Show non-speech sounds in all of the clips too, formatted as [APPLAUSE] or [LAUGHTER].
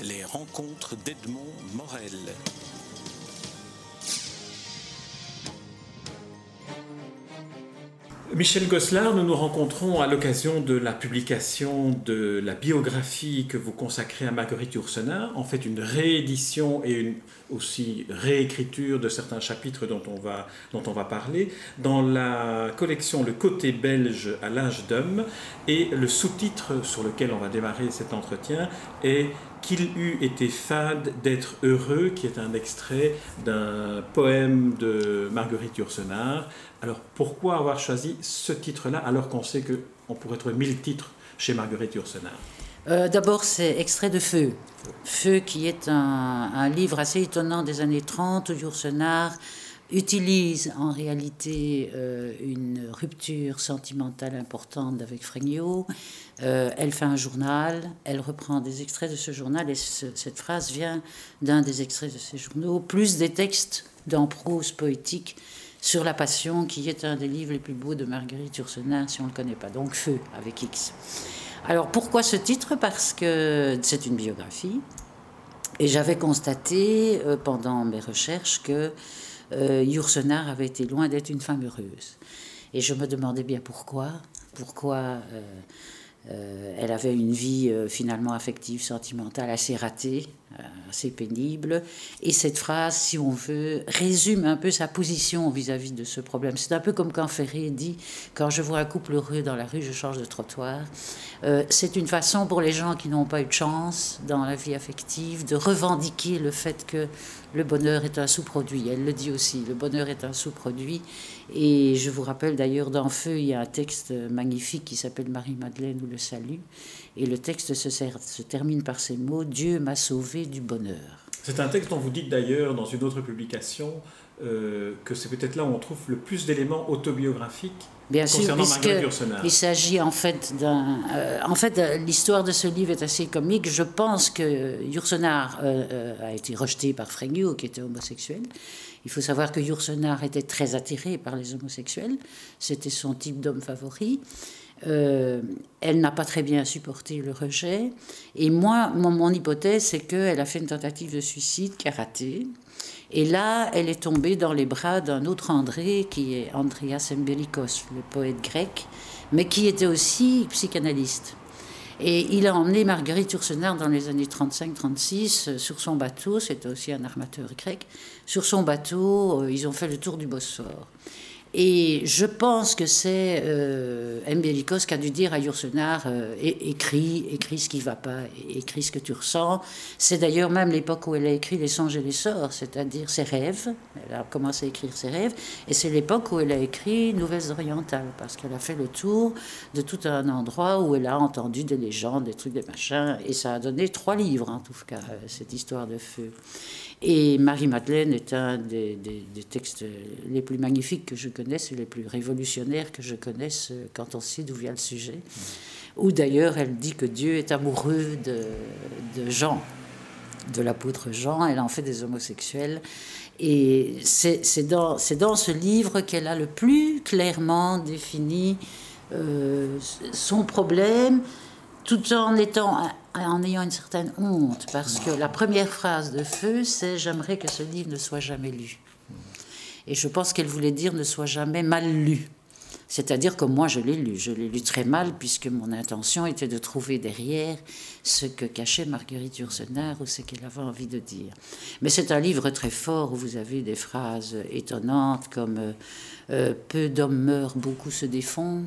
Les rencontres d'Edmond Morel. Michel Gosselin, nous nous rencontrons à l'occasion de la publication de la biographie que vous consacrez à Marguerite Yourcenar, en fait une réédition et une aussi réécriture de certains chapitres dont on va, dont on va parler, dans la collection Le côté belge à l'âge d'homme, et le sous-titre sur lequel on va démarrer cet entretien est qu'il eût été fade d'être heureux, qui est un extrait d'un poème de Marguerite Yourcenar. Alors pourquoi avoir choisi ce titre-là alors qu'on sait qu'on pourrait trouver mille titres chez Marguerite Yourcenar? Euh, D'abord, c'est extrait de Feu. Feu qui est un, livre assez étonnant des années 30 où utilise en réalité euh, une rupture sentimentale importante avec Fregnault. Euh, elle fait un journal, elle reprend des extraits de ce journal et cette phrase vient d'un des extraits de ces journaux, plus des textes dans prose poétique sur la passion, qui est un des livres les plus beaux de Marguerite Yourcenar, si on ne le connaît pas. Donc Feu avec X. Alors pourquoi ce titre? Parce que c'est une biographie. Et j'avais constaté euh, pendant mes recherches que euh, avait été loin d'être une femme heureuse. Et je me demandais bien pourquoi. Pourquoi euh, euh, elle avait une vie euh, finalement affective, sentimentale assez ratée, assez pénible. Et cette phrase, si on veut, résume un peu sa position vis-à-vis de ce problème. C'est un peu comme quand Ferré dit Quand je vois un couple heureux dans la rue, je change de trottoir. c'est une façon pour les gens qui n'ont pas eu de chance dans la vie affective de revendiquer le fait que le bonheur est un sous-produit. Elle le dit aussi, le bonheur est un sous-produit. Et je vous rappelle d'ailleurs, dans Feu, il y a un texte magnifique qui s'appelle Marie-Madeleine ou le salut. Et le texte se, se termine par ces mots Dieu m'a sauvé du bonheur. C'est un texte dont vous dites d'ailleurs dans une autre publication euh, que c'est peut-être là où on trouve le plus d'éléments autobiographiques Bien sûr, puisqu'il s'agit en fait d'un. Euh, en fait, euh, l'histoire de ce livre est assez comique. Je pense que Yourcenar a été rejeté par Fregnault, qui était homosexuel. Il faut savoir que Yourcenar était très attiré par les homosexuels. C'était son type d'homme favori. Elle n'a pas très bien supporté le rejet. Et moi, mon, hypothèse, c'est qu'elle a fait une tentative de suicide qui a raté. Et là, elle est tombée dans les bras d'un autre André, qui est Andreas Embelikos, le poète grec, mais qui était aussi psychanalyste. Et il a emmené Marguerite Yourcenar dans les années 35-36 euh, sur son bateau, c'était aussi un armateur grec. Sur son bateau, euh, ils ont fait le tour du Bosphore. Et je pense que c'est euh, qui a dû dire à Yourcenar euh, écris, écris ce qui ne va pas, écris ce que tu ressens. C'est d'ailleurs même l'époque où elle a écrit Les songes et les sorts, c'est-à-dire ses rêves. Elle a commencé à écrire ses rêves. Et c'est l'époque où elle a écrit Nouvelles orientales, parce qu'elle a fait le tour de tout un endroit où elle a entendu des légendes, des trucs, des machins. Et ça a donné trois livres, en tout cas, euh, cette histoire de feu. Et Marie-Madeleine est un des, textes les plus magnifiques que je connaisse les plus révolutionnaires que je connaisse quand on sait d'où vient le sujet. Où d'ailleurs elle dit que Dieu est amoureux de, Jean, de l'apôtre Jean, elle en fait des homosexuels. Et c'est dans, dans, ce livre qu'elle a le plus clairement défini euh, son problème, tout en étant en ayant une certaine honte, parce que la première phrase de Feu, c'est J'aimerais que ce livre ne soit jamais lu. Et je pense qu'elle voulait dire ne soit jamais mal lu. C'est-à-dire que moi, je l'ai lu. Je l'ai lu très mal, puisque mon intention était de trouver derrière ce que cachait Marguerite Yourcenar ou ce qu'elle avait envie de dire. Mais c'est un livre très fort où vous avez des phrases étonnantes comme euh, euh, Peu d'hommes meurent, beaucoup se défont,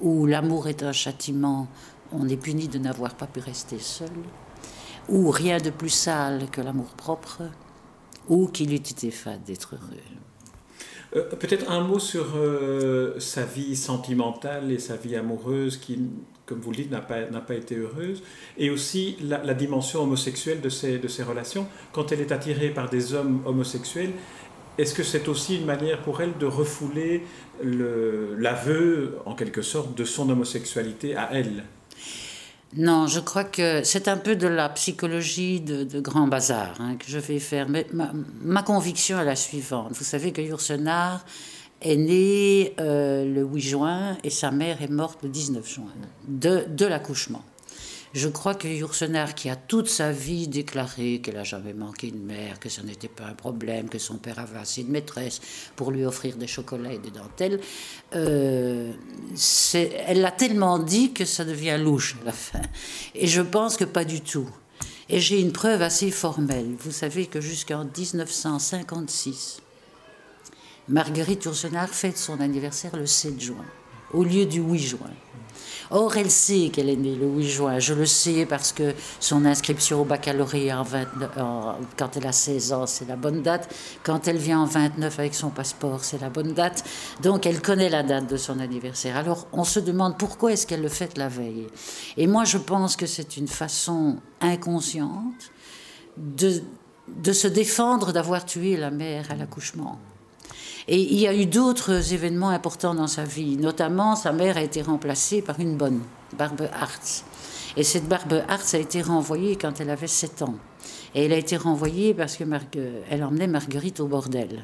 ou L'amour est un châtiment, on est puni de n'avoir pas pu rester seul, ou rien de plus sale que l'amour-propre, ou qu'il eût été fade d'être heureux. Euh, peut-être un mot sur euh, sa vie sentimentale et sa vie amoureuse qui, comme vous le dites, n'a pas, pas été heureuse, et aussi la, dimension homosexuelle de ses, de ses relations. Quand elle est attirée par des hommes homosexuels, est-ce que c'est aussi une manière pour elle de refouler l'aveu, en quelque sorte, de son homosexualité à elle? Non, je crois que c'est un peu de la psychologie de, grand bazar hein, que je vais faire. Mais ma, conviction est la suivante. Vous savez que Yourcenar est né euh, le 8 juin et sa mère est morte le 19 juin de, de l'accouchement. Je crois que Yourcenar, qui a toute sa vie déclaré qu'elle n'a jamais manqué de mère, que ça n'était pas un problème, que son père avait assez de maîtresse pour lui offrir des chocolats et des dentelles, euh, elle l'a tellement dit que ça devient louche à la fin. Et je pense que pas du tout. Et j'ai une preuve assez formelle. Vous savez que jusqu'en 1956, Marguerite Yourcenar fête son anniversaire le 7 juin, au lieu du 8 juin. Or, elle sait qu'elle est née le 8 juin. Je le sais parce que son inscription au baccalauréat quand elle a 16 ans, c'est la bonne date. Quand elle vient en 29 avec son passeport, c'est la bonne date. Donc, elle connaît la date de son anniversaire. Alors, on se demande pourquoi est-ce qu'elle le fête la veille. Et moi, je pense que c'est une façon inconsciente de se défendre d'avoir tué la mère à l'accouchement. Et il y a eu d'autres événements importants dans sa vie. Notamment, sa mère a été remplacée par une bonne, Barbe Hartz. Et cette Barbe Hartz a été renvoyée quand elle avait 7 ans. Et elle a été renvoyée parce qu'elle emmenait Marguerite au bordel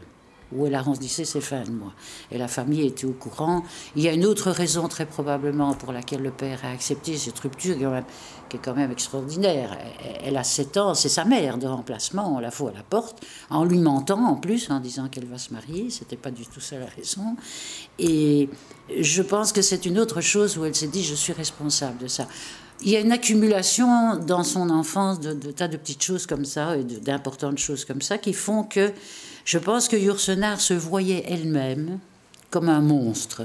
où elle arrondissait ses fins de mois. Et la famille était au courant. Il y a une autre raison très probablement pour laquelle le père a accepté cette rupture qui est quand même extraordinaire. Elle a 7 ans, c'est sa mère de remplacement, on la fout à la porte, en lui mentant en plus, en disant qu'elle va se marier. C'était pas du tout ça la raison. Et je pense que c'est une autre chose où elle s'est dit je suis responsable de ça. Il y a une accumulation dans son enfance de, tas de petites choses comme ça et d'importantes choses comme ça qui font que je pense que Yourcenar se voyait elle-même comme un monstre.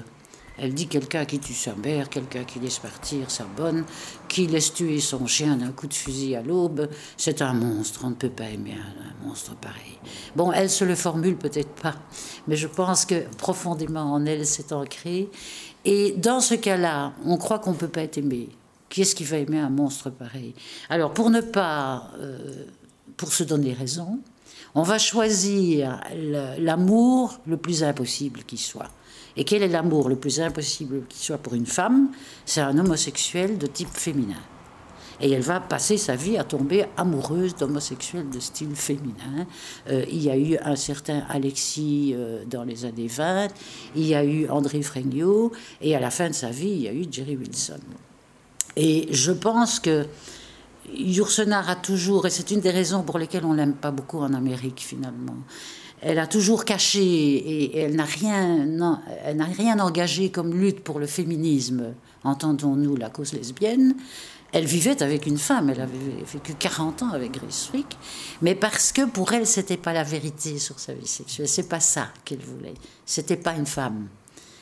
Elle dit quelqu'un qui tue sa mère, quelqu'un qui laisse partir sa bonne, qui laisse tuer son chien d'un coup de fusil à l'aube, c'est un monstre. On ne peut pas aimer un, monstre pareil. Bon, elle se le formule peut-être pas, mais je pense que profondément en elle, c'est ancré. Et dans ce cas-là, on croit qu'on ne peut pas être aimé. Qui est-ce qui va aimer un monstre pareil? Alors, pour ne pas, euh, pour se donner raison, on va choisir l'amour le plus impossible qui soit. Et quel est l'amour le plus impossible qui soit pour une femme? C'est un homosexuel de type féminin. Et elle va passer sa vie à tomber amoureuse d'homosexuels de style féminin. Euh, il y a eu un certain Alexis euh, dans les années 20, il y a eu André Fregnault, et à la fin de sa vie, il y a eu Jerry Wilson. Et je pense que Yourcenar a toujours, et c'est une des raisons pour lesquelles on l'aime pas beaucoup en Amérique finalement, elle a toujours caché et elle n'a rien, elle n'a rien engagé comme lutte pour le féminisme, entendons-nous la cause lesbienne. Elle vivait avec une femme, elle avait vécu 40 ans avec Grace Frick, mais parce que pour elle, c'était pas la vérité sur sa vie sexuelle, c'est pas ça qu'elle voulait, c'était pas une femme.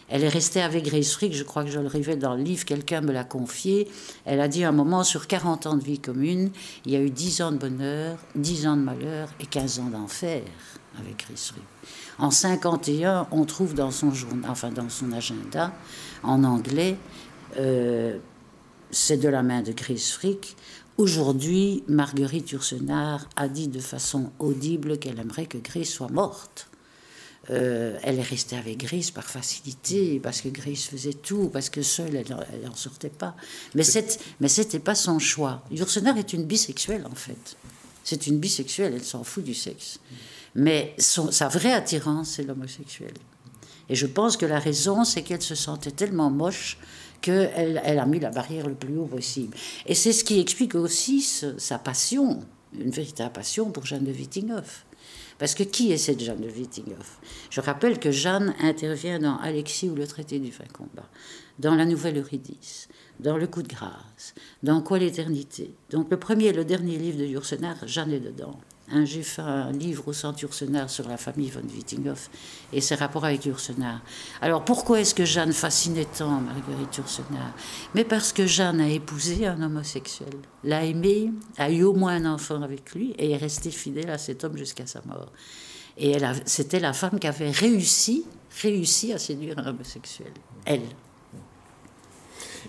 Elle est restée avec Grace Frick, je crois que je le révèle dans le livre, quelqu'un me l'a confié. Elle a dit un moment, sur 40 ans de vie commune, il y a eu 10 ans de bonheur, 10 ans de malheur et 15 ans d'enfer avec Frick. En 51, on trouve dans son journal, enfin dans son agenda, en anglais, euh, c'est de la main de Grace Frick. Aujourd'hui, Marguerite Yourcenar a dit de façon audible qu'elle aimerait que Grace soit morte. Euh, elle est restée avec Gris par facilité, parce que Gris faisait tout, parce que seule, elle n'en sortait pas. Mais ce n'était pas son choix. Yourcenar est une bisexuelle, en fait. C'est une bisexuelle, elle s'en fout du sexe. Mais sa vraie attirance, c'est l'homosexuel. Et je pense que la raison, c'est qu'elle se sentait tellement moche qu'elle elle a mis la barrière le plus haut possible. Et c'est ce qui explique aussi sa passion, une véritable passion pour Jeanne de Wittinghoff. Parce que qui est cette Jeanne de Wittinghoff? Je rappelle que Jeanne intervient dans Alexis ou le traité du fin combat, dans la nouvelle Eurydice, dans le coup de grâce, dans Quoi l'éternité? Donc le premier et le dernier livre de Yourcenar, Jeanne est dedans. Hein, j'ai fait un livre au centre Ursenar sur la famille von Wittinghoff et ses rapports avec Ursenar. Alors pourquoi est-ce que Jeanne fascinait tant Marguerite Ursenar Mais parce que Jeanne a épousé un homosexuel, l'a aimé, a eu au moins un enfant avec lui et est restée fidèle à cet homme jusqu'à sa mort. Et c'était la femme qui avait réussi, réussi à séduire un homosexuel, elle.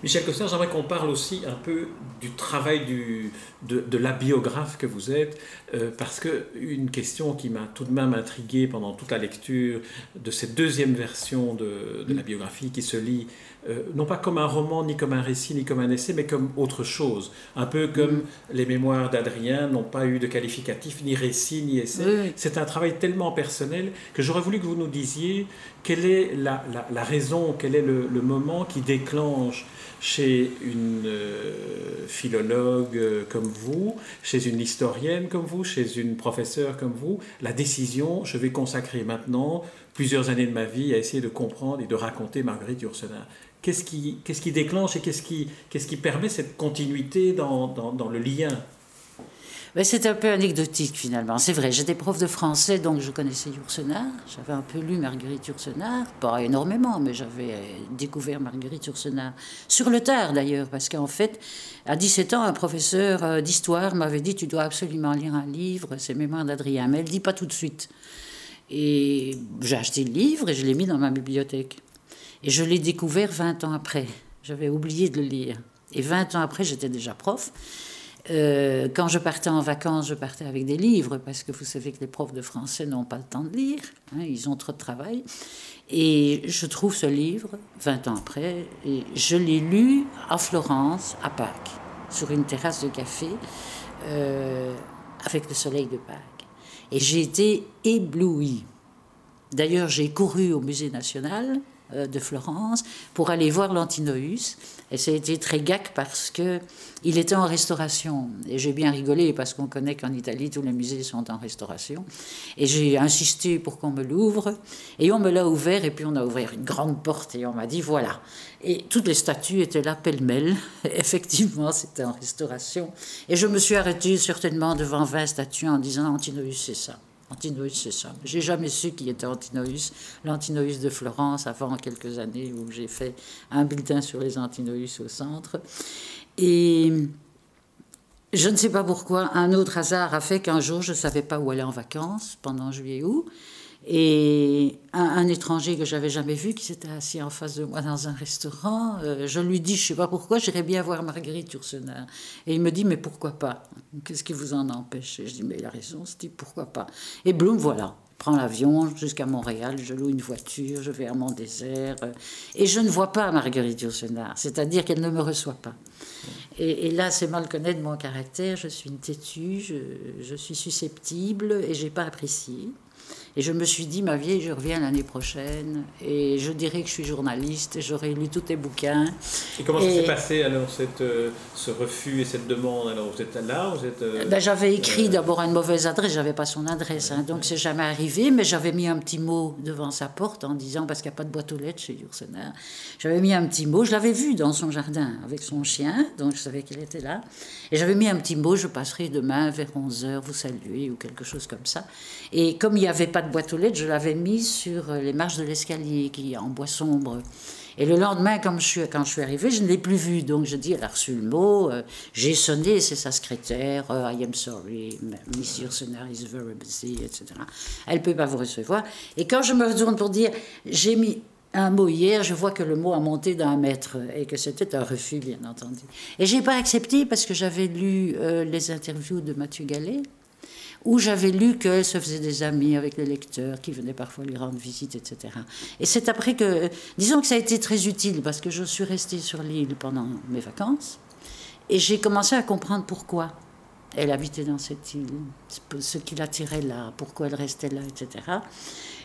Michel Coster, j'aimerais qu'on parle aussi un peu du travail du, de, la biographe que vous êtes, euh, parce que une question qui m'a tout de même intrigué pendant toute la lecture de cette deuxième version de, la biographie qui se lit euh, non pas comme un roman, ni comme un récit, ni comme un essai, mais comme autre chose. Un peu comme mm. les mémoires d'Adrien n'ont pas eu de qualificatif, ni récit, ni essai. C'est un travail tellement personnel que j'aurais voulu que vous nous disiez quelle est la, la, raison, quel est le, le, moment qui déclenche chez une euh, philologue euh, comme vous, chez une historienne comme vous, chez une professeure comme vous, la décision, je vais consacrer maintenant plusieurs années de ma vie à essayer de comprendre et de raconter Marguerite Yourcenar. Qu'est-ce qui, qui déclenche et qu'est-ce qui, qui permet cette continuité dans, dans, dans le lien c'est un peu anecdotique finalement. C'est vrai, j'étais prof de français, donc je connaissais Yourcenar. J'avais un peu lu Marguerite Yourcenar, pas énormément, mais j'avais découvert Marguerite Yourcenar sur le tard d'ailleurs, parce qu'en fait, à 17 ans, un professeur euh, d'histoire m'avait dit Tu dois absolument lire un livre, c'est Mémoire d'Adrien, mais elle dit pas tout de suite. Et j'ai acheté le livre et je l'ai mis dans ma bibliothèque. Et je l'ai découvert 20 ans après. J'avais oublié de le lire. Et 20 ans après, j'étais déjà prof. Euh, quand je partais en vacances, je partais avec des livres, parce que vous savez que les profs de français n'ont pas le temps de lire, hein, ils ont trop de travail. Et je trouve ce livre, 20 ans après, et je l'ai lu à Florence, à Pâques, sur une terrasse de café, euh, avec le soleil de Pâques. Et j'ai été éblouie. D'ailleurs, j'ai couru au musée national euh, de Florence pour aller voir l'Antinoïs. Et ça a été très gac parce que il était en restauration. Et j'ai bien rigolé parce qu'on connaît qu'en Italie, tous les musées sont en restauration. Et j'ai insisté pour qu'on me l'ouvre. Et on me l'a ouvert. Et puis on a ouvert une grande porte et on m'a dit voilà. Et toutes les statues étaient là pêle-mêle. [LAUGHS] Effectivement, c'était en restauration. Et je me suis arrêtée certainement devant 20 statues en disant Antinoïs, c'est ça. Antinoïs, c'est ça. J'ai jamais su qui était Antinoïs. L'Antinoïs de Florence, avant quelques années où j'ai fait un bulletin sur les Antinoïs au centre. Et je ne sais pas pourquoi, un autre hasard a fait qu'un jour, je ne savais pas où aller en vacances pendant juillet-août. Et un, étranger que j'avais jamais vu, qui s'était assis en face de moi dans un restaurant, euh, je lui dis, je sais pas pourquoi, j'irais bien voir Marguerite Yourcenar. Et il me dit, mais pourquoi pas? Qu'est-ce qui vous en empêche Et je dis, mais il a raison, dit pourquoi pas? Et Bloom, voilà, prend l'avion jusqu'à Montréal, je loue une voiture, je vais à mon désert, euh, et je ne vois pas Marguerite Yourcenar, c'est-à-dire qu'elle ne me reçoit pas. Et, là, c'est mal connaître mon caractère, je suis une têtue, je, je suis susceptible, et j'ai pas apprécié. Et je me suis dit, ma vieille, je reviens l'année prochaine. Et je dirais que je suis journaliste. Et j'aurai lu tous tes bouquins. Et comment ça s'est passé alors, cette, euh, ce refus et cette demande? Alors, vous êtes là vous êtes, euh, ben, J'avais écrit euh, d'abord une mauvaise adresse, j'avais pas son adresse, hein, donc c'est jamais arrivé, mais j'avais mis un petit mot devant sa porte en disant, parce qu'il n'y a pas de boîte aux lettres chez Yourcenar, j'avais mis un petit mot, je l'avais vu dans son jardin avec son chien, donc je savais qu'il était là, et j'avais mis un petit mot, je passerai demain vers 11h vous saluer ou quelque chose comme ça. Et comme il n'y avait pas de boîte aux lettres, je l'avais mis sur les marches de l'escalier qui est en bois sombre. Et le lendemain, quand je suis, quand je suis arrivée, je ne l'ai plus vu. Donc je dis, elle a reçu le mot. Euh, j'ai sonné, c'est sa secrétaire. Euh, I am sorry, Miss Yourcenar is very busy, etc. Elle ne peut pas vous recevoir. Et quand je me retourne pour dire, j'ai mis un mot hier, je vois que le mot a monté d'un mètre et que c'était un refus, bien entendu. Et j'ai pas accepté parce que j'avais lu euh, les interviews de Mathieu Gallet où j'avais lu qu'elle se faisait des amis avec les lecteurs qui venaient parfois lui rendre visite, etc. Et c'est après que, disons que ça a été très utile parce que je suis restée sur l'île pendant mes vacances et j'ai commencé à comprendre pourquoi elle habitait dans cette île, ce qui l'attirait là, pourquoi elle restait là, etc.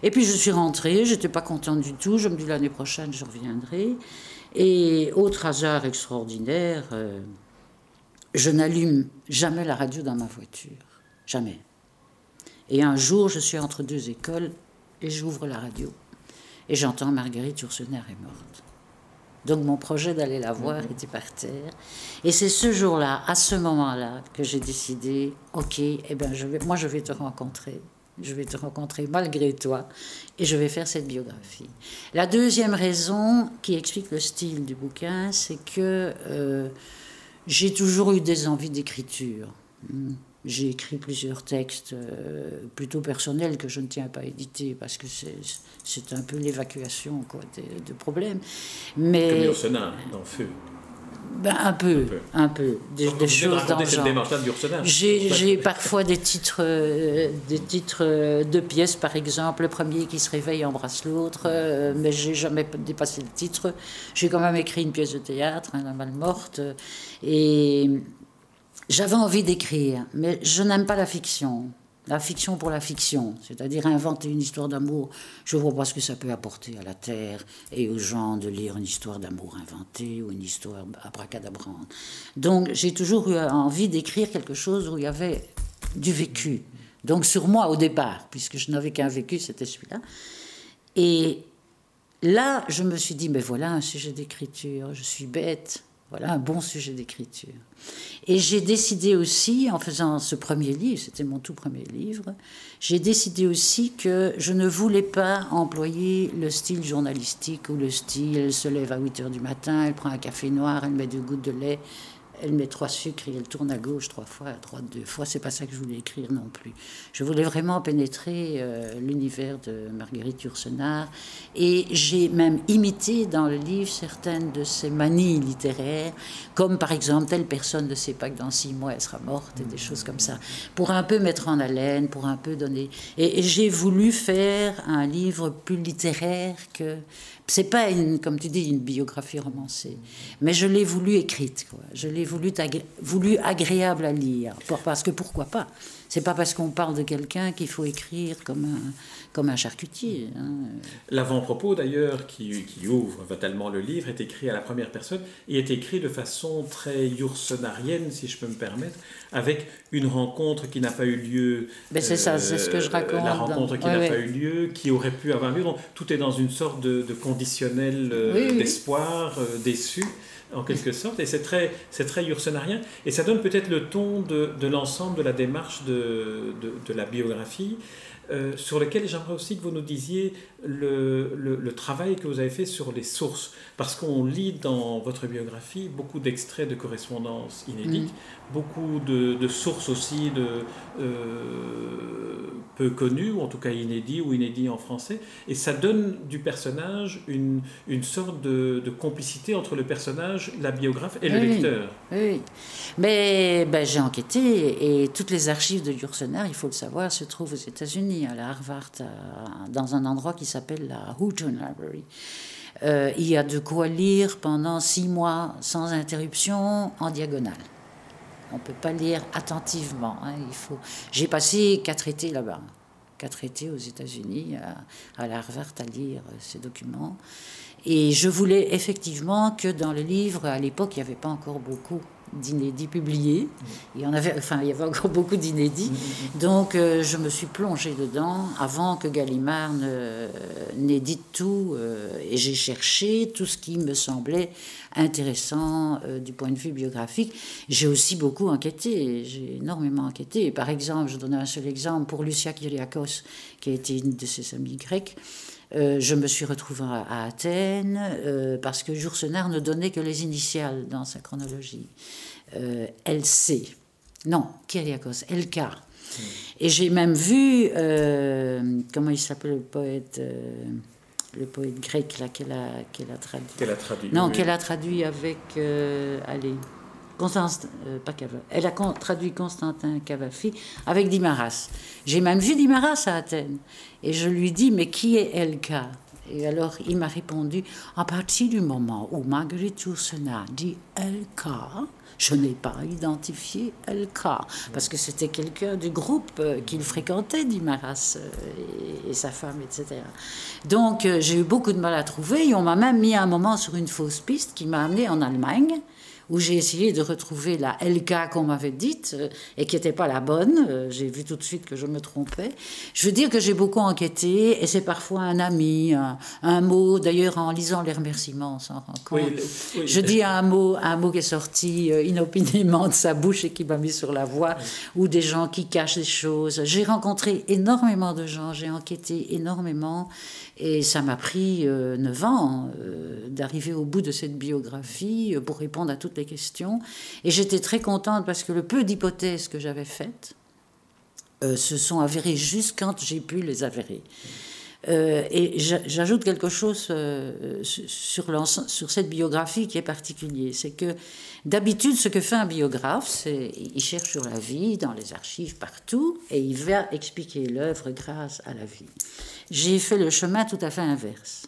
Et puis je suis rentrée, j'étais pas contente du tout, je me dis l'année prochaine je reviendrai. Et autre hasard extraordinaire, euh, je n'allume jamais la radio dans ma voiture, jamais. Et un jour, je suis entre deux écoles et j'ouvre la radio. Et j'entends Marguerite Yourcenar est morte. Donc mon projet d'aller la voir mhm. était par terre. Et c'est ce jour-là, à ce moment-là, que j'ai décidé, ok, eh ben je vais, moi je vais te rencontrer. Je vais te rencontrer malgré toi et je vais faire cette biographie. La deuxième raison qui explique le style du bouquin, c'est que euh, j'ai toujours eu des envies d'écriture. Hmm. J'ai écrit plusieurs textes euh, plutôt personnels que je ne tiens pas à éditer parce que c'est un peu l'évacuation de, de, problèmes. Mais, Comme dans Feu. Ben, un peu, un peu, des, choses dans le. J'ai parfois des titres, euh, des titres euh, de pièces, par exemple, le premier qui se réveille embrasse l'autre, mais j'ai jamais dépassé le titre. J'ai quand même écrit une pièce de théâtre, hein, La Mal Morte, et j'avais envie d'écrire, mais je n'aime pas la fiction. la fiction pour la fiction, c'est-à-dire inventer une histoire d'amour. Je vois pas ce que ça peut apporter à la Terre et aux gens de lire une histoire d'amour inventée ou une histoire abracadabrante. Donc j'ai toujours eu envie d'écrire quelque chose où il y avait du vécu. Donc sur moi au départ, puisque je n'avais qu'un vécu, c'était celui-là. Et là, je me suis dit, mais voilà un sujet d'écriture, je suis bête, voilà un bon sujet d'écriture. Et j'ai décidé aussi, en faisant ce premier livre, c'était mon tout premier livre, j'ai décidé aussi que je ne voulais pas employer le style journalistique ou le style elle se lève à 8 heures du matin, elle prend un café noir, elle met deux gouttes de lait, elle met trois sucres et elle tourne à gauche trois fois, à droite deux fois. C'est pas ça que je voulais écrire non plus. Je voulais vraiment pénétrer euh, l'univers de Marguerite Yourcenar et j'ai même imité dans le livre certaines de ses manies littéraires, comme par exemple telle personne ne sait pas que dans six mois elle sera morte et des choses comme ça, pour un peu mettre en haleine, pour un peu donner. et j'ai voulu faire un livre plus littéraire que c'est pas une, comme tu dis, une biographie romancée, mais je l'ai voulu écrite, quoi. Je l'ai voulu, voulu agréable à lire, parce que pourquoi pas? C'est pas parce qu'on parle de quelqu'un qu'il faut écrire comme un, comme un charcutier. Hein. L'avant-propos, d'ailleurs, qui, qui, ouvre fatalement le livre, est écrit à la première personne et est écrit de façon très yoursonarienne, si je peux me permettre, avec une rencontre qui n'a pas eu lieu. Mais c'est ça, c'est ce que je euh, raconte. La rencontre qui n'a pas eu lieu, qui aurait pu avoir lieu. Donc, tout est dans une sorte de, conditionnel euh, d'espoir euh, déçu en quelque sorte, et c'est très, c'est très et ça donne peut-être le ton de, l'ensemble de la démarche de, de la biographie, euh, sur lequel j'aimerais aussi que vous nous disiez le, le, travail que vous avez fait sur les sources, parce qu'on lit dans votre biographie beaucoup d'extraits de correspondances inédites, mm. beaucoup de, de, sources aussi de, euh, peu connues, ou en tout cas inédits ou inédits en français, et ça donne du personnage une, une sorte de, de complicité entre le personnage, la biographe et le lecteur. Oui, mais ben, j'ai enquêté, et toutes les archives de Yursener, il faut le savoir, se trouvent aux États-Unis, à la Harvard, dans un endroit qui s'appelle la Houghton Library. Euh, il y a de quoi lire pendant six mois sans interruption en diagonale. On ne peut pas lire attentivement. Hein, faut. J'ai passé quatre étés là-bas, quatre étés aux États-Unis à, à la Harvard à lire ces documents. Et je voulais effectivement que dans le livre, à l'époque, il n'y avait pas encore beaucoup d'inédits publiés. Il y en avait, enfin, il y avait encore beaucoup d'inédits. Donc, euh, je me suis plongée dedans avant que Gallimard n'édite tout. Euh, et j'ai cherché tout ce qui me semblait intéressant euh, du point de vue biographique. J'ai aussi beaucoup enquêté. J'ai énormément enquêté. Par exemple, je donne un seul exemple pour Lucia Kyriakos, qui a été une de ses amies grecques. Euh, je me suis retrouvée à, Athènes euh, parce que Joursenard ne donnait que les initiales dans sa chronologie. Euh, LC. Non, Kyriakos, LK. Hmm. Et j'ai même vu, comment il s'appelle le poète le poète grec là qu'elle a, qu'elle a traduit. Qu'elle a traduit. Non, qu'elle a traduit avec. allez. Constance, pas elle a traduit Constantin Cavafi avec Dimaras. J'ai même vu Dimaras à Athènes. Et je lui dis, mais qui est Elka? Et alors il m'a répondu, à partir du moment où Marguerite Yourcenar dit Elka, je n'ai pas identifié Elka, parce que c'était quelqu'un du groupe euh, qu'il fréquentait, dit Maras, euh, et, sa femme, etc. Donc euh, j'ai eu beaucoup de mal à trouver, et on m'a même mis un moment sur une fausse piste qui m'a amené en Allemagne où j'ai essayé de retrouver la LK qu'on m'avait dite euh, et qui n'était pas la bonne. Euh, j'ai vu tout de suite que je me trompais. Je veux dire que j'ai beaucoup enquêté et c'est parfois un ami, un, mot. D'ailleurs, en lisant les remerciements, on s'en rend compte. Je dis un mot, un mot qui est sorti euh, inopinément de sa bouche et qui m'a mis sur la voie, ou des gens qui cachent des choses. J'ai rencontré énormément de gens, j'ai enquêté énormément et ça m'a pris euh, neuf ans euh, d'arriver au bout de cette biographie euh, pour répondre à toutes les questions. Et j'étais très contente parce que le peu d'hypothèses que j'avais faites se sont avérées juste quand j'ai pu les avérer. Et j'ajoute quelque chose sur, sur cette biographie qui est particulier. C'est que d'habitude, ce que fait un biographe, c'est il cherche sur la vie, dans les archives, partout, et il va expliquer l'œuvre grâce à la vie j'ai fait le chemin tout à fait inverse.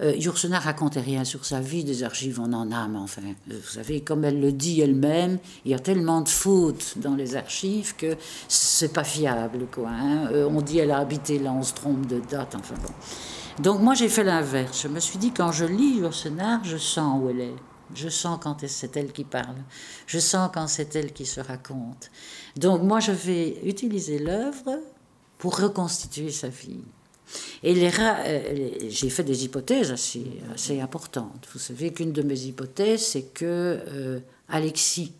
Euh, racontait rien sur sa vie, des archives on en a, mais enfin, vous savez, comme elle le dit elle-même, il y a tellement de fautes dans les archives que c'est pas fiable, quoi. Hein. Euh, on dit elle a habité là, on se trompe de date, enfin bon. Donc moi j'ai fait l'inverse. Je me suis dit quand je lis Yourcenar, je sens où elle est. Je sens quand c'est elle qui parle. Je sens quand c'est elle qui se raconte. Donc moi je vais utiliser l'œuvre pour reconstituer sa vie. Et les, euh, j'ai fait des hypothèses assez, assez importantes. Vous savez qu'une de mes hypothèses, c'est que euh, Alexis,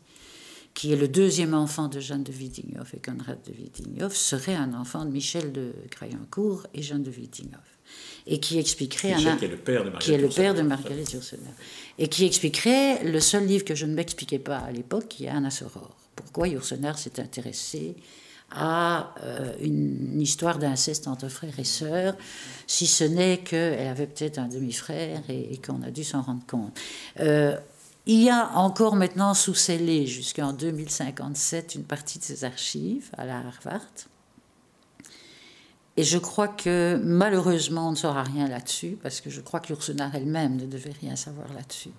qui est le deuxième enfant de Jeanne de Wittinghoff et Conrad de Wittinghoff, serait un enfant de Michel de Crayancourt et Jeanne de Wittinghoff. Et qui expliquerait Michel, qui est le père de Marguerite, qui est le père de Marguerite Yourcenar. Et qui expliquerait le seul livre que je ne m'expliquais pas à l'époque, qui est Anna Soror. Pourquoi Yourcenar s'est intéressé à euh, une histoire d'inceste entre frères et sœurs, si ce n'est qu'elle avait peut-être un demi-frère et, qu'on a dû s'en rendre compte. Euh, il y a encore maintenant sous scellé jusqu'en 2057 une partie de ces archives à la Harvard. Et je crois que malheureusement on ne saura rien là-dessus, parce que je crois que l'Ursenar elle-même ne devait rien savoir là-dessus.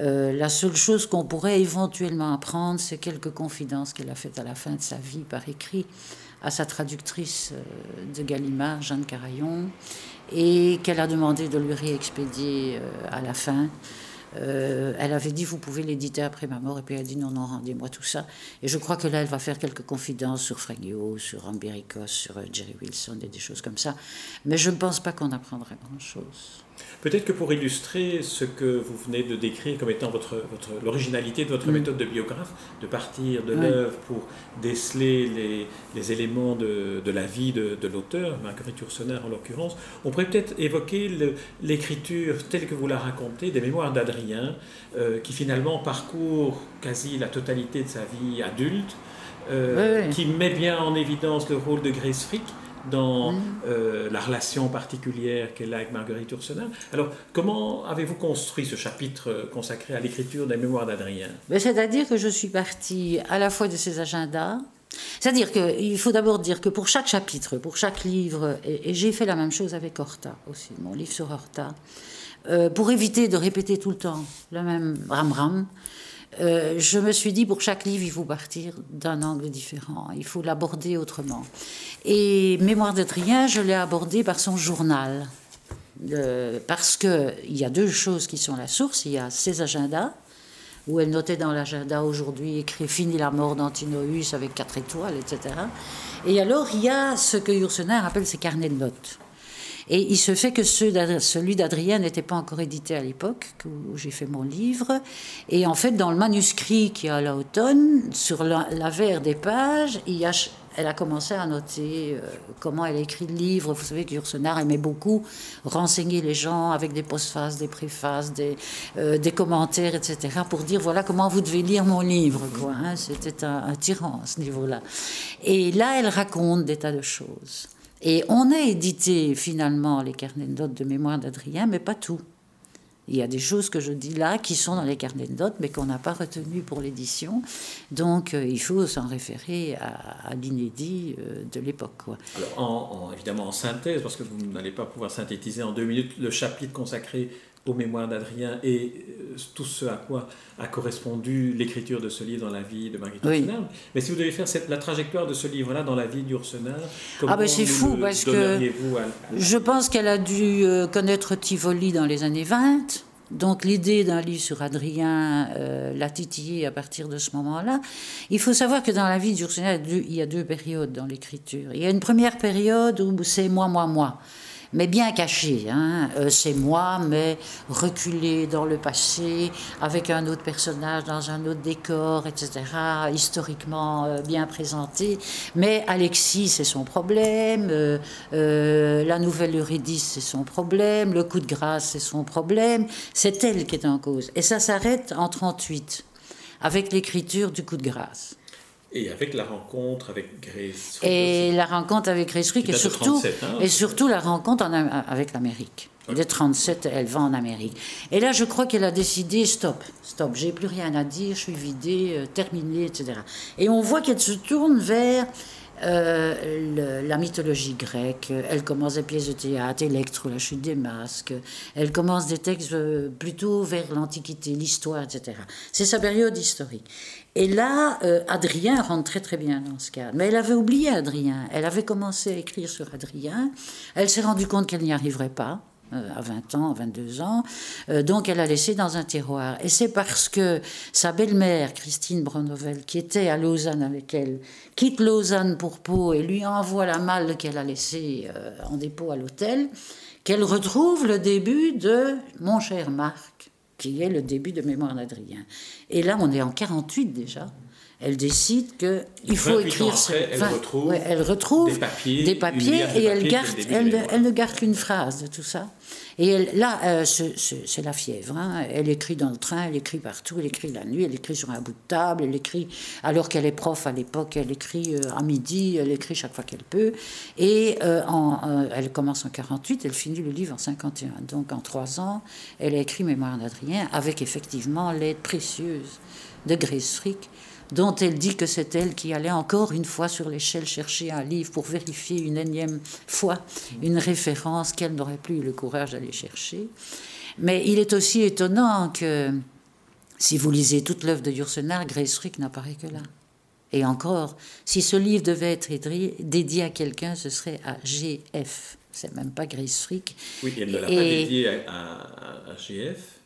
Euh, la seule chose qu'on pourrait éventuellement apprendre, c'est quelques confidences qu'elle a faites à la fin de sa vie par écrit à sa traductrice euh, de Gallimard, Jeanne Carayon, et qu'elle a demandé de lui réexpédier euh, à la fin. elle avait dit vous pouvez l'éditer après ma mort et puis elle a dit non non rendez-moi tout ça et je crois que là elle va faire quelques confidences sur Fragio, sur Ambiricos, sur Jerry Wilson et des choses comme ça mais je ne pense pas qu'on apprendra grand chose. Peut-être que pour illustrer ce que vous venez de décrire comme étant votre, l'originalité de votre mm. méthode de biographe, de partir de l'œuvre pour déceler les, les éléments de, de, la vie de, de l'auteur, Marguerite Yourcenar en l'occurrence, on pourrait peut-être évoquer l'écriture telle que vous la racontez des mémoires d'Adrien, euh, qui finalement parcourt quasi la totalité de sa vie adulte, euh, qui met bien en évidence le rôle de Grace Frick dans euh, la relation particulière qu'elle a avec Marguerite Yourcenar. Alors, comment avez-vous construit ce chapitre euh, consacré à l'écriture des mémoires d'Adrien? Ben, C'est-à-dire que je suis partie à la fois de ses agendas, c'est-à-dire qu'il faut d'abord dire que pour chaque chapitre, pour chaque livre, et, j'ai fait la même chose avec Horta aussi, mon livre sur Horta, euh, pour éviter de répéter tout le temps le même ram-ram, euh, je me suis dit, pour chaque livre, il faut partir d'un angle différent, il faut l'aborder autrement. Et Mémoire d'Adrien, je l'ai abordé par son journal. Euh, parce qu'il y a deux choses qui sont la source. Il y a ses agendas, où elle notait dans l'agenda aujourd'hui écrit Fini la mort d'Antinoïs avec quatre étoiles, etc. Et alors, il y a ce que Yourcenar appelle ses carnets de notes. Et il se fait que celui d'Adrien n'était pas encore édité à l'époque où j'ai fait mon livre. Et en fait, dans le manuscrit qui est à l'automne, sur l'avers des pages, il elle a commencé à noter euh, comment elle a écrit le livre. Vous savez que Yourcenar aimait beaucoup renseigner les gens avec des postfaces, des préfaces, des, euh, commentaires, etc., pour dire voilà comment vous devez lire mon livre. Hein. C'était un, un tyran à ce niveau-là. Et là, elle raconte des tas de choses. Et on a édité finalement les carnets de notes de mémoire d'Adrien, mais pas tout. Il y a des choses que je dis là qui sont dans les carnets de notes, mais qu'on n'a pas retenues pour l'édition. Donc euh, il faut s'en référer à, l'inédit euh, de l'époque. Alors, évidemment en synthèse, parce que vous n'allez pas pouvoir synthétiser en deux minutes le chapitre consacré aux mémoires d'Adrien et euh, tout ce à quoi a correspondu l'écriture de ce livre dans la vie de Marguerite oui. Mais si vous devez faire cette, la trajectoire de ce livre-là dans la vie d'Ursenal, ah ben c'est fou parce que je pense qu'elle a dû euh, connaître Tivoli dans les années 20. Donc l'idée d'un livre sur Adrien euh, l'a titillé à partir de ce moment-là. Il faut savoir que dans la vie d'Ursenal, il y a deux périodes dans l'écriture. Il y a une première période où c'est moi, moi, moi mais bien caché. Hein. Euh, c'est moi, mais reculé dans le passé, avec un autre personnage dans un autre décor, etc., historiquement euh, bien présenté. Mais Alexis, c'est son problème, euh, la nouvelle Eurydice, c'est son problème, le coup de grâce, c'est son problème. C'est elle qui est en cause. Et ça s'arrête en 38, avec l'écriture du coup de grâce. Et avec la rencontre avec Grace Et la rencontre avec Grace Frick, et surtout, et surtout la rencontre en, avec l'Amérique. De 37, elle va en Amérique. Et là, je crois qu'elle a décidé stop, stop, j'ai plus rien à dire, je suis vidée, euh, terminée, etc. Et on voit qu'elle se tourne vers euh, la mythologie grecque, elle commence des pièces de théâtre, Electre, la chute des masques, elle commence des textes euh, plutôt vers l'Antiquité, l'histoire, etc. C'est sa période historique. Et là, euh, Adrien rentre très très bien dans ce cadre. Mais elle avait oublié Adrien. Elle avait commencé à écrire sur Adrien. Elle s'est rendue compte qu'elle n'y arriverait pas. Euh, à 20 ans, 22 ans. Euh, donc elle a laissé dans un tiroir. Et c'est parce que sa belle-mère, Christine Bronovel, qui était à Lausanne avec elle, quitte Lausanne pour Pau et lui envoie la malle qu'elle a laissée euh, en dépôt à l'hôtel, qu'elle retrouve le début de Mon cher Marc, qui est le début de Mémoire d'Adrien. Et là, on est en 48 déjà elle décide que il faut écrire. elle, retrouve elle, retrouve des papiers, et elle, garde, elle, ne garde qu'une phrase de tout ça. Et là, euh, c'est la fièvre. Hein. Elle écrit dans le train, elle écrit partout, elle écrit la nuit, elle écrit sur un bout de table, elle écrit alors qu'elle est prof à l'époque, elle écrit euh, à midi, elle écrit chaque fois qu'elle peut. Et euh, en, elle commence en 48, elle finit le livre en 51. Donc en trois ans, elle a écrit Mémoire d'Adrien avec effectivement l'aide précieuse de Grace Frick dont elle dit que c'est elle qui allait encore une fois sur l'échelle chercher un livre pour vérifier une énième fois une référence qu'elle n'aurait plus eu le courage d'aller chercher. Mais il est aussi étonnant que si vous lisez toute l'œuvre de Yourcenar, Grace Frick n'apparaît que là. Et encore, si ce livre devait être dédié à quelqu'un, ce serait à GF. C'est même pas Grace Frick. Oui, elle ne l'a pas dédié à, à GF.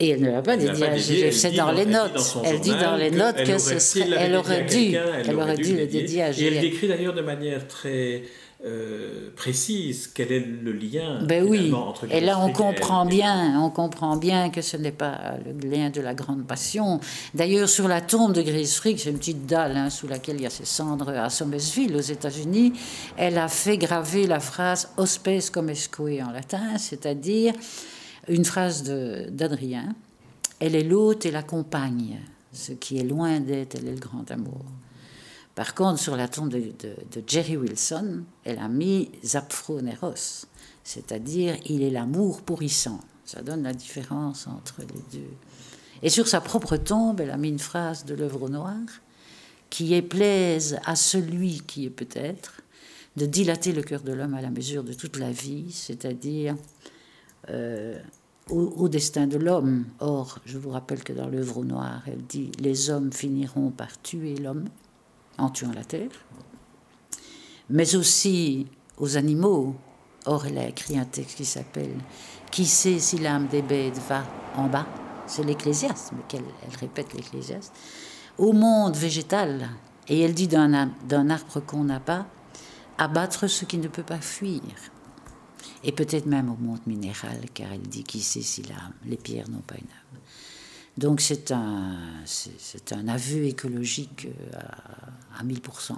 Et elle ne l'a pas dédié C'est dans les notes. Elle dit dans les notes que ce serait. Elle aurait dû. Elle aurait dû le dédier à Et elle décrit d'ailleurs de manière très. Euh, précise quel est le lien ben oui. entre et là on comprend bien on comprend bien que ce n'est pas le lien de la grande passion d'ailleurs sur la tombe de Frick, c'est une petite dalle hein, sous laquelle il y a ses cendres à Somersville aux États-Unis elle a fait graver la phrase hospes comesque en latin c'est-à-dire une phrase d'Adrien. Elle est l'hôte et la compagne. Ce qui est loin d'être, elle est le grand amour. Par contre, sur la tombe de, Jerry Wilson, elle a mis Zapfroneros, c'est-à-dire il est l'amour pourrissant. Ça donne la différence entre les deux. Et sur sa propre tombe, elle a mis une phrase de l'œuvre noire qui est plaise à celui qui est peut-être de dilater le cœur de l'homme à la mesure de toute la vie, c'est-à-dire euh, au, destin de l'homme. Or, je vous rappelle que dans l'œuvre au noir, elle dit Les hommes finiront par tuer l'homme en tuant la terre, mais aussi aux animaux. Or, elle a écrit un texte qui s'appelle Qui sait si l'âme des bêtes va en bas? C'est l'Ecclésiaste, mais elle répète l'Ecclésiaste. Au monde végétal, et elle dit d'un arbre qu'on n'a pas, abattre ce qui ne peut pas fuir et peut-être même au monde minéral, car elle dit qui sait si les pierres n'ont pas une âme. Donc c'est un, c'est, un aveu écologique euh, à, à 1000%.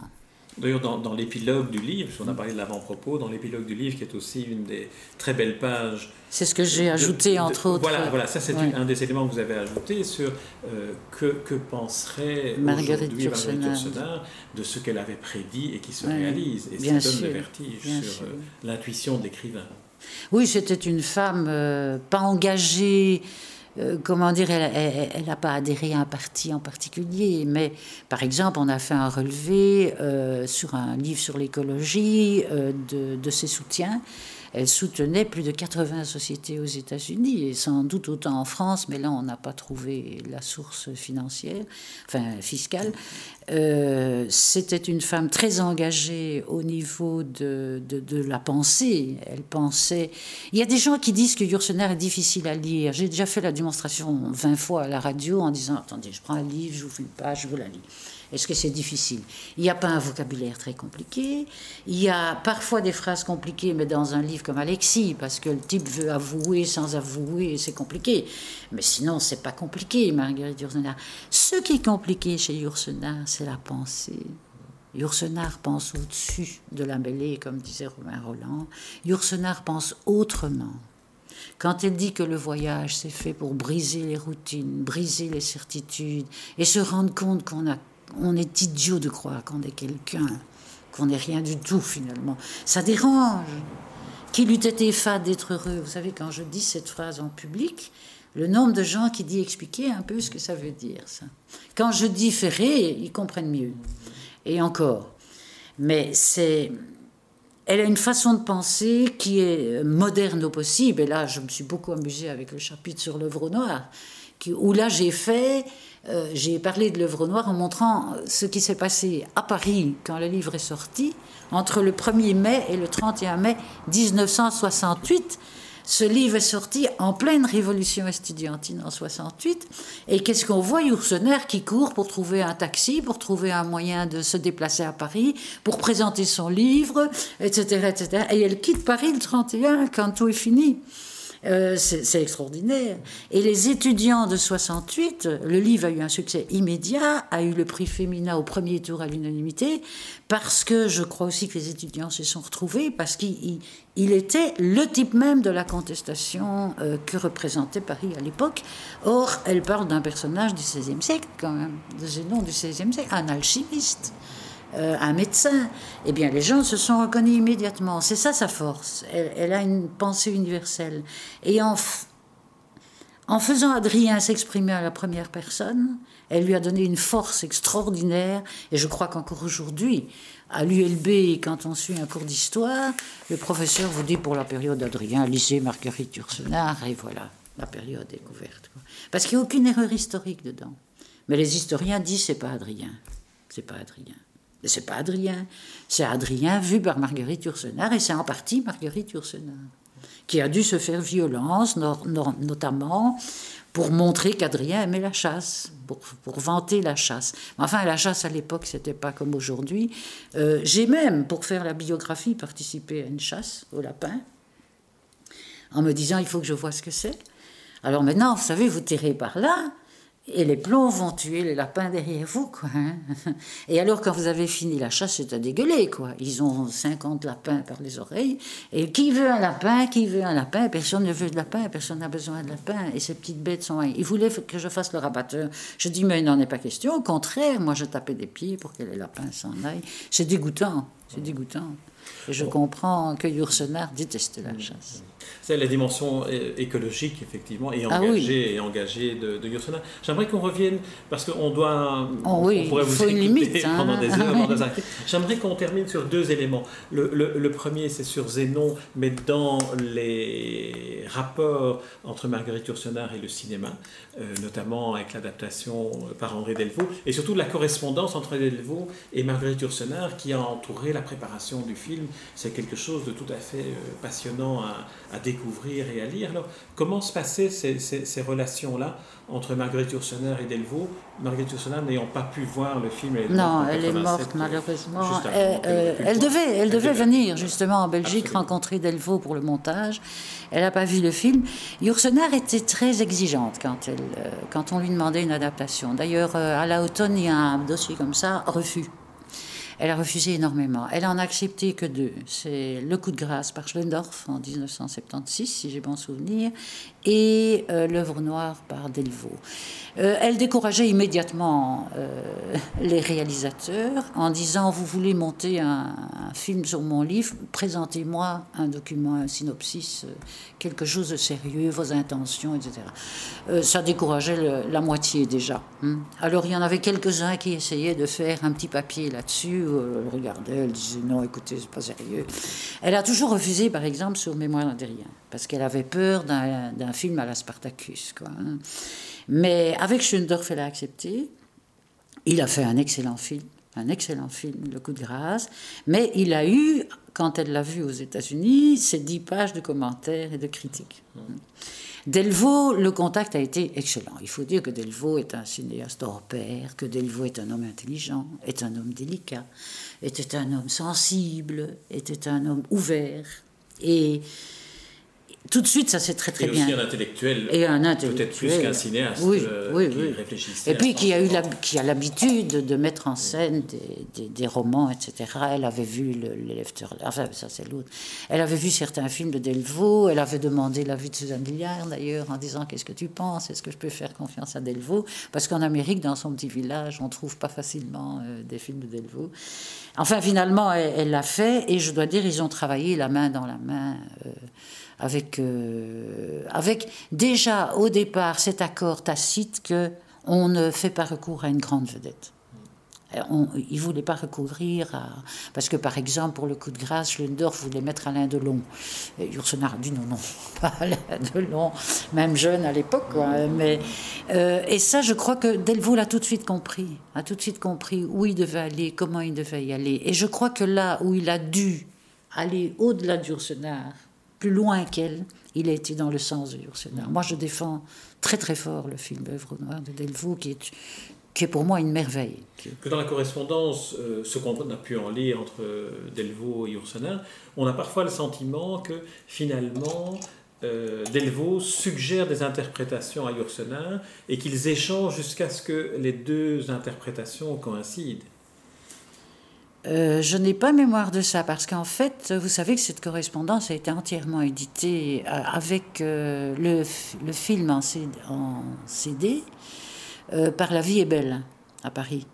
D'ailleurs, dans, l'épilogue du livre, on a parlé de l'avant-propos, dans l'épilogue du livre, qui est aussi une des très belles pages. C'est ce que j'ai ajouté, entre autres. Voilà, voilà ça c'est un des éléments que vous avez ajouté sur euh, que, que, penserait Marguerite Yourcenar de ce qu'elle avait prédit et qui se réalise. Et ça donne le vertige sur euh, l'intuition d'écrivain. Oui, c'était une femme euh, pas engagée euh, comment dire, elle n'a pas adhéré à un parti en particulier, mais par exemple, on a fait un relevé euh, sur un livre sur l'écologie euh, de, de, ses soutiens elle soutenait plus de 80 sociétés aux États-Unis et sans doute autant en France, mais là on n'a pas trouvé la source financière, enfin fiscale. Euh, c'était une femme très engagée au niveau de, la pensée. Elle pensait. Il y a des gens qui disent que Yourcenar est difficile à lire. J'ai déjà fait la démonstration 20 fois à la radio en disant Attendez, je prends un livre, j'ouvre une page, je vous la lis. Est-ce que c'est difficile? Il n'y a pas un vocabulaire très compliqué. Il y a parfois des phrases compliquées, mais dans un livre comme Alexis, parce que le type veut avouer sans avouer, c'est compliqué. Mais sinon, c'est pas compliqué, Marguerite Yourcenar. Ce qui est compliqué chez Yourcenar, c'est la pensée. Yourcenar pense au-dessus de la mêlée, comme disait Romain Roland. Yourcenar pense autrement. Quand elle dit que le voyage s'est fait pour briser les routines, briser les certitudes et se rendre compte qu'on a on est idiot de croire qu'on est quelqu'un, qu'on n'est rien du tout finalement. Ça dérange. Qu'il eût été fade d'être heureux. Vous savez, quand je dis cette phrase en public, le nombre de gens qui dit expliquer un peu ce que ça veut dire, ça. Quand je dis ferré, ils comprennent mieux. Et encore, Mais c'est elle a une façon de penser qui est moderne au possible. Et là, je me suis beaucoup amusée avec le chapitre sur l'œuvre noire, où là, j'ai fait, euh, j'ai parlé de l'œuvre noire en montrant ce qui s'est passé à Paris quand le livre est sorti, entre le 1er mai et le 31 mai 1968 ce livre est sorti en pleine révolution estudiantine en 68. Et qu'est-ce qu'on voit? Yourcener qui court pour trouver un taxi, pour trouver un moyen de se déplacer à Paris, pour présenter son livre, etc. etc. Et elle quitte Paris le 31 quand tout est fini. Euh, c'est extraordinaire. Et les étudiants de 68, le livre a eu un succès immédiat, a eu le prix féminin au premier tour à l'unanimité, parce que je crois aussi que les étudiants se sont retrouvés, parce qu'il était le type même de la contestation euh, que représentait Paris à l'époque. Or, elle parle d'un personnage du XVIe siècle, quand même, de Zénon du XVIe siècle, un alchimiste. Euh, un médecin, eh bien, les gens se sont reconnus immédiatement. C'est ça sa force. Elle, a une pensée universelle. Et en, en faisant Adrien s'exprimer à la première personne, elle lui a donné une force extraordinaire. Et je crois qu'encore aujourd'hui, à l'ULB, quand on suit un cours d'histoire, le professeur vous dit pour la période d'Adrien, lycée Marguerite Ursenard, et voilà, la période est couverte. Parce qu'il n'y a aucune erreur historique dedans. Mais les historiens disent c'est pas Adrien. C'est pas Adrien. Mais c'est pas Adrien. C'est Adrien vu par Marguerite Yourcenar, et c'est en partie Marguerite Yourcenar, qui a dû se faire violence, notamment pour montrer qu'Adrien aimait la chasse, pour, vanter la chasse. Enfin, la chasse à l'époque, c'était pas comme aujourd'hui. Euh, j'ai même, pour faire la biographie, participé à une chasse au lapin, en me disant il faut que je vois ce que c'est. Alors maintenant, vous savez, vous tirez par là, et les plombs vont tuer les lapins derrière vous, quoi. Hein. [LAUGHS] Et alors, quand vous avez fini la chasse, c'est à dégueuler, quoi. Ils ont 50 lapins par les oreilles. Et qui veut un lapin Qui veut un lapin? Personne ne veut de lapin, personne n'a besoin de lapin. Et ces petites bêtes sont... Ils voulaient que je fasse le rabatteur. Je dis, mais il n'en est pas question. Au contraire, moi, je tapais des pieds pour que les lapins s'en aillent. C'est dégoûtant, c'est dégoûtant. Et je comprends que Yourcenar déteste la chasse. C'est la dimension euh, écologique, effectivement, et ah engagée, et engagée de, de J'aimerais qu'on revienne, parce qu'on doit. Oh on pourrait vous écouter limite, hein. pendant des heures, [LAUGHS] J'aimerais qu'on termine sur deux éléments. Le, le, premier, c'est sur Zénon, mais dans les rapports entre Marguerite Yourcenar et le cinéma, euh, notamment avec l'adaptation par André Delvaux, et surtout la correspondance entre Delvaux et Marguerite Yourcenar qui a entouré la préparation du film. C'est quelque chose de tout à fait euh, passionnant à à découvrir et à lire. Alors, comment se passaient ces, ces, relations-là entre Marguerite Yourcenar et Delvaux Marguerite Yourcenar n'ayant pas pu voir le film. Elle non, elle est morte malheureusement. Elle, euh, elle, devait, elle, devait venir justement en Belgique rencontrer Delvaux pour le montage. Elle n'a pas vu le film. Yourcenar était très exigeante quand, elle, euh, quand on lui demandait une adaptation. D'ailleurs, euh, à la automne, il y a un dossier comme ça, refus. Elle a refusé énormément. Elle en a accepté que deux. C'est Le coup de grâce par Schlendorf en 1976, si j'ai bon souvenir, et euh, L'œuvre noire par Delvaux. Euh, elle décourageait immédiatement euh, les réalisateurs en disant Vous voulez monter un, film sur mon livre, présentez-moi un document, un synopsis, quelque chose de sérieux, vos intentions, etc. ça décourageait la moitié déjà. Hein. Alors il y en avait quelques-uns qui essayaient de faire un petit papier là-dessus. Elle regardait, elle disait Non, écoutez, c'est pas sérieux. Elle a toujours refusé, par exemple, sur Mémoire d'Adrien, parce qu'elle avait peur d'un film à la Spartacus. Quoi, hein. Mais avec Schoendorf, elle a accepté. Il a fait un excellent film, un excellent film, Le coup de grâce. Mais il a eu, quand elle l'a vu aux États-Unis, ses dix pages de commentaires et de critiques. Delvaux, le contact a été excellent. Il faut dire que Delvaux est un cinéaste hors pair, que Delvaux est un homme intelligent, est un homme délicat, était un homme sensible, était un homme ouvert. Et tout de suite, ça c'est très très et bien. Aussi un intellectuel. Et un intellectuel. Peut-être plus qu'un cinéaste oui, euh, oui, qui oui. réfléchissait. Et puis qui a, eu la, qui a l'habitude de mettre en scène des, des, romans, etc. Elle avait vu l'élève enfin ça c'est l'autre. Elle avait vu certains films de Delvaux, elle avait demandé l'avis de Suzanne Villard d'ailleurs en disant qu'est-ce que tu penses, est-ce que je peux faire confiance à Delvaux? Parce qu'en Amérique, dans son petit village, on trouve pas facilement euh, des films de Delvaux. Enfin finalement, elle l'a fait et je dois dire, ils ont travaillé la main dans la main. Euh, avec, euh, avec déjà au départ cet accord tacite que on ne fait pas recours à une grande vedette. il ne voulait pas recourir à. Parce que, par exemple, pour le coup de grâce, Schlendorf voulait mettre Alain Delon. Et a dit non, non, [LAUGHS] pas Alain Delon, même jeune à l'époque. Mais, euh, et ça, je crois que Delvaux l'a tout de suite compris. A tout de suite compris où il devait aller, comment il devait y aller. Et je crois que là où il a dû aller au-delà d'Yourcenar, plus loin qu'elle, il a été dans le sens de Yourcenar. Moi, je défends très très fort le film Œuvre noire de Delvaux, qui est pour moi une merveille. Que dans la correspondance, euh, ce qu'on a pu en lire entre Delvaux et Yourcenar, on a parfois le sentiment que finalement euh, Delvaux suggère des interprétations à Yourcenar et qu'ils échangent jusqu'à ce que les deux interprétations coïncident. Je n'ai pas mémoire de ça parce qu'en fait, vous savez que cette correspondance a été entièrement éditée avec le, le, film en CD euh, par La vie est belle à Paris.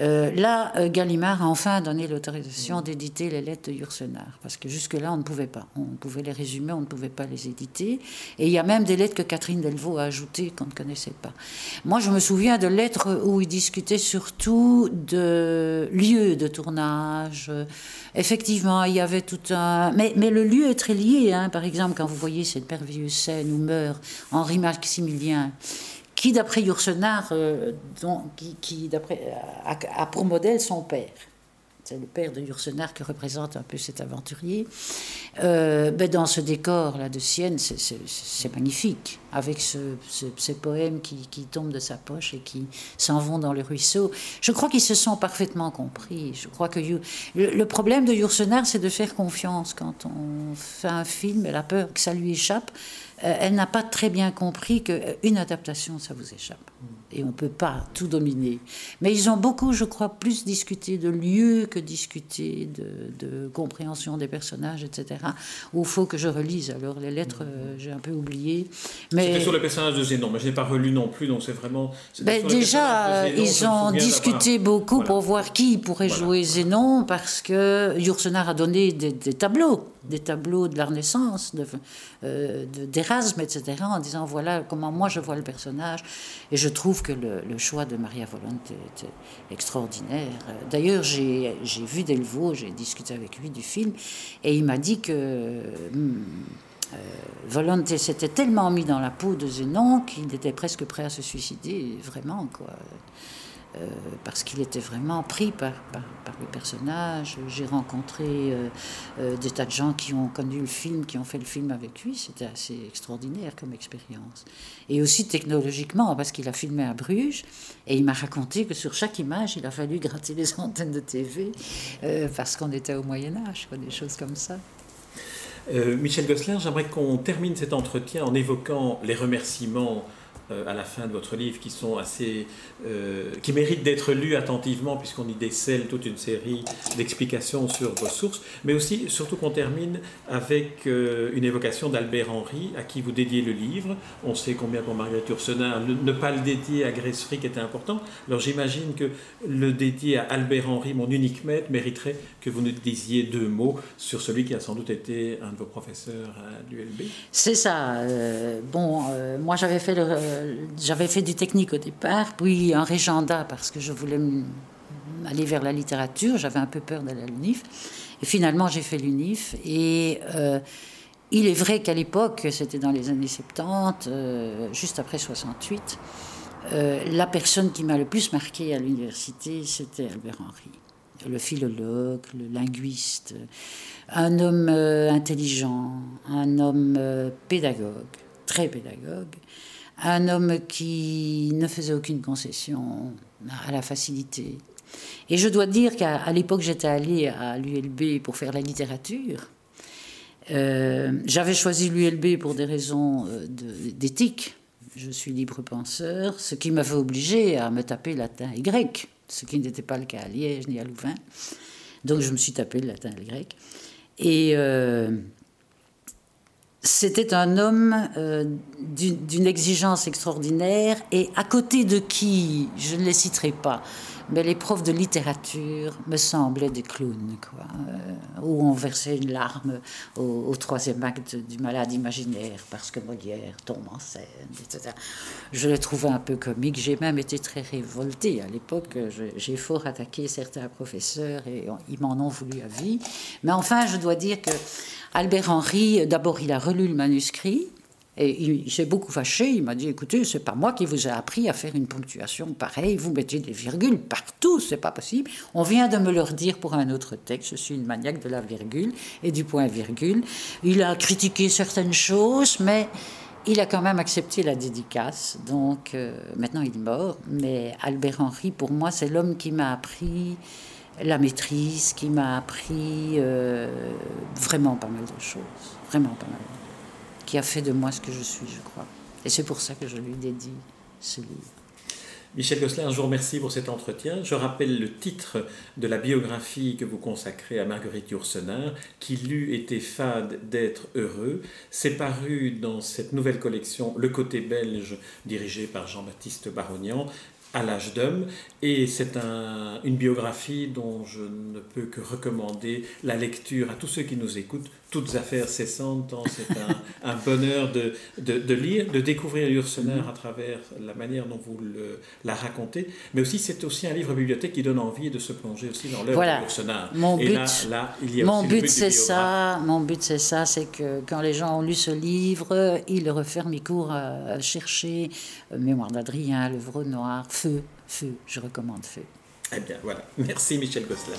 Euh, là, euh, Gallimard a enfin donné l'autorisation d'éditer les lettres de Yourcenar, parce que jusque-là, on ne pouvait pas. On pouvait les résumer, on ne pouvait pas les éditer. Et il y a même des lettres que Catherine Delvaux a ajoutées qu'on ne connaissait pas. Moi, je me souviens de lettres où il discutait surtout de lieux de tournage. Effectivement, il y avait tout un... Mais, le lieu est très lié. Hein. Par exemple, quand vous voyez cette merveilleuse scène où meurt Henri Maximilien qui, d'après Yourcenar, euh, qui, a, pour modèle son père. C'est le père de Yourcenar qui représente un peu cet aventurier. Euh, ben dans ce décor là de Sienne, c'est magnifique, avec ce, ces poèmes qui, qui, tombent de sa poche et qui s'en vont dans le ruisseau. Je crois qu'ils se sont parfaitement compris. Je crois que le, problème de Yourcenar, c'est de faire confiance quand on fait un film, la peur que ça lui échappe. Euh, elle n'a pas très bien compris qu'une adaptation, ça vous échappe. Et on ne peut pas tout dominer. Mais ils ont beaucoup, je crois, plus discuté de lieux que discuté de, compréhension des personnages, etc. Où il faut que je relise. Alors, les lettres, euh, j'ai un peu oublié. Mais... C'était sur le personnage de Zénon, mais je n'ai pas relu non plus, donc c'est vraiment... Ben, déjà, ils ont discuté beaucoup pour voir qui pourrait jouer Zénon, parce que Yourcenar a donné des tableaux des tableaux de la Renaissance, euh, d'Erasme, etc., en disant voilà comment moi je vois le personnage. Et je trouve que le, choix de Maria Volonté était extraordinaire. D'ailleurs, j'ai vu Delvaux, j'ai discuté avec lui du film, et il m'a dit que. Hmm, euh, Volonté s'était tellement mis dans la peau de Zénon qu'il était presque prêt à se suicider, vraiment, quoi. Euh, parce qu'il était vraiment pris par, par, le personnage. J'ai rencontré euh, euh, des tas de gens qui ont connu le film, qui ont fait le film avec lui. C'était assez extraordinaire comme expérience. Et aussi technologiquement, parce qu'il a filmé à Bruges, et il m'a raconté que sur chaque image, il a fallu [LAUGHS] gratter les antennes de TV, parce qu'on était au Moyen Âge, des choses comme ça. Michel Gossler, j'aimerais qu'on termine cet entretien en évoquant les remerciements à la fin de votre livre qui sont assez, euh, qui méritent d'être lus attentivement puisqu'on y décèle toute une série d'explications sur vos sources, mais aussi surtout qu'on termine avec euh, une évocation d'Albert Henry à qui vous dédiez le livre. On sait combien pour Marguerite Yourcenar ne, pas le dédier à Grace Frick était important. Alors j'imagine que le dédier à Albert Henry, mon unique maître, mériterait que vous nous disiez deux mots sur celui qui a sans doute été un de vos professeurs à l'ULB. C'est ça. bon, moi j'avais fait le j'avais fait du technique au départ, puis un régenda parce que je voulais aller vers la littérature. J'avais un peu peur d'aller à l'UNIF. Et finalement, j'ai fait l'UNIF. Et euh, il est vrai qu'à l'époque, c'était dans les années 70, euh, juste après 68, euh, la personne qui m'a le plus marqué à l'université, c'était Albert Henry. Le philologue, le linguiste, un homme intelligent, un homme pédagogue, très pédagogue, un homme qui ne faisait aucune concession à la facilité. Et je dois dire qu'à l'époque, j'étais allée à l'ULB pour faire la littérature. Euh, j'avais choisi l'ULB pour des raisons euh, d'éthique. Je suis libre penseur, ce qui m'avait obligé à me taper latin et grec, ce qui n'était pas le cas à Liège ni à Louvain. Donc je me suis tapé le latin et le grec. Et euh, c'était un homme euh, d'une exigence extraordinaire. Et à côté de qui, je ne les citerai pas, mais les profs de littérature me semblaient des clowns, quoi, euh, où on versait une larme au, troisième acte du Malade imaginaire parce que Molière tombe en scène, etc. Je les trouvais un peu comiques. J'ai même été très révoltée à l'époque. J'ai fort attaqué certains professeurs et ils m'en ont voulu à vie. Mais enfin, je dois dire que Albert Henry, d'abord, il a relu le manuscrit. Et il, s'est beaucoup fâché. Il m'a dit écoutez, c'est pas moi qui vous ai appris à faire une ponctuation pareille. Vous mettez des virgules partout, c'est pas possible. On vient de me le dire pour un autre texte. Je suis une maniaque de la virgule et du point-virgule. Il a critiqué certaines choses, mais il a quand même accepté la dédicace. Donc euh, maintenant, il est mort. Mais Albert Henry, pour moi, c'est l'homme qui m'a appris la maîtrise, qui m'a appris euh, vraiment pas mal de choses. Vraiment pas mal qui a fait de moi ce que je suis, je crois. Et c'est pour ça que je lui dédie ce livre. Michel Gosselin, je vous remercie pour cet entretien. Je rappelle le titre de la biographie que vous consacrez à Marguerite Yourcenar, Qu'il eût été fade d'être heureux. C'est paru dans cette nouvelle collection Le Côté belge, dirigée par Jean-Baptiste Barognan, à l'âge d'homme. Et c'est un, une biographie dont je ne peux que recommander la lecture à tous ceux qui nous écoutent, toutes affaires cessantes, c'est un, [LAUGHS] un, bonheur de, de, lire, de découvrir Ursener à travers la manière dont vous le, la racontez, mais aussi c'est aussi un livre bibliothèque qui donne envie de se plonger aussi dans l'œuvre voilà. de Mon but, là, il y a mon but, c'est ça, mon but c'est ça, c'est que quand les gens ont lu ce livre, ils referment, ils courent à chercher euh, Mémoire d'Adrien, L'œuvre noir, Feu, Feu, je recommande Feu. Eh bien, voilà. Merci Michel Gosselin.